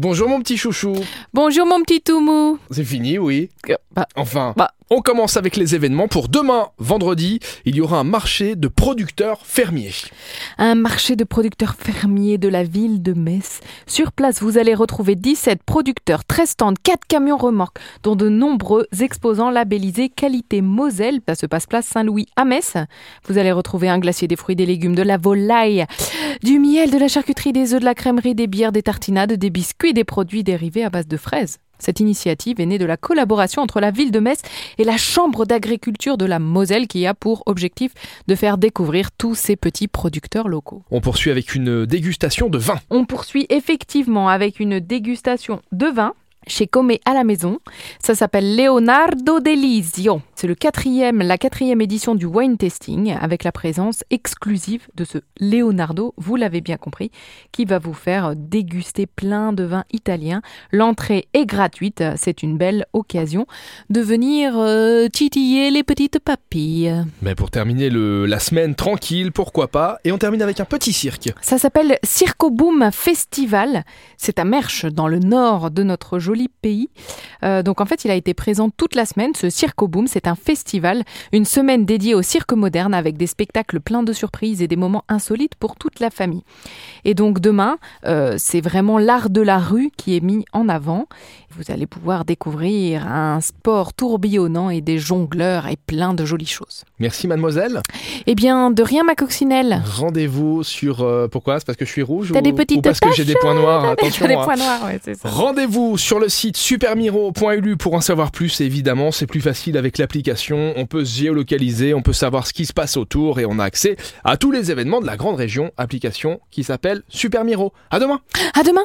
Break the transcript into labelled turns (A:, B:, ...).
A: Bonjour mon petit chouchou.
B: Bonjour mon petit Toumou.
A: C'est fini, oui.
B: Bah,
A: Enfin,
B: Bah.
A: on commence avec les événements. Pour demain, vendredi, il y aura un marché de producteurs fermiers.
B: un marché de producteurs fermiers de la ville de Metz. Sur place, vous allez retrouver 17 producteurs, 13 stands, 4 camions remorques, dont de nombreux exposants labellisés qualité Moselle. Ça se passe place Saint-Louis à Metz. Vous allez retrouver un glacier, des fruits, des légumes, de la volaille, du miel, de la charcuterie, des œufs, de la crèmerie, des bières, des tartinades, des biscuits, des produits dérivés à base de fraises. Cette initiative est née de la collaboration entre la ville de Metz et la Chambre d'agriculture de la Moselle qui a pour objectif de faire découvrir tous ces petits producteurs locaux.
A: On poursuit avec une dégustation de vin.
B: On poursuit effectivement avec une dégustation de vin chez Comé à la maison. Ça s'appelle Leonardo Delisio. C'est le quatrième, la quatrième édition du wine tasting avec la présence exclusive de ce Leonardo, vous l'avez bien compris, qui va vous faire déguster plein de vins italiens. L'entrée est gratuite. C'est une belle occasion de venir euh, titiller les petites papilles.
A: Mais pour terminer le, la semaine tranquille, pourquoi pas? Et on termine avec un petit cirque.
B: Ça s'appelle Circo Boom Festival. C'est à Merche, dans le nord de notre pays. Euh, donc en fait, il a été présent toute la semaine. Ce Circo Boom, c'est un festival, une semaine dédiée au cirque moderne avec des spectacles pleins de surprises et des moments insolites pour toute la famille. Et donc demain, euh, c'est vraiment l'art de la rue qui est mis en avant. Vous allez pouvoir découvrir un sport tourbillonnant et des jongleurs et plein de jolies choses.
A: Merci mademoiselle.
B: Eh bien, de rien ma coccinelle.
A: Rendez-vous sur... euh, pourquoi? C'est parce que je suis rouge
B: T'as
A: ou,
B: des petites
A: ou parce que j'ai des points noirs? Attention.
B: Des
A: hein.
B: points noirs, ouais, c'est ça.
A: Rendez-vous sur le site supermiro.ulu pour en savoir plus. Évidemment, c'est plus facile avec l'application. On peut se géolocaliser, on peut savoir ce qui se passe autour et on a accès à tous les événements de la grande région. Application qui s'appelle Supermiro. À demain
B: À demain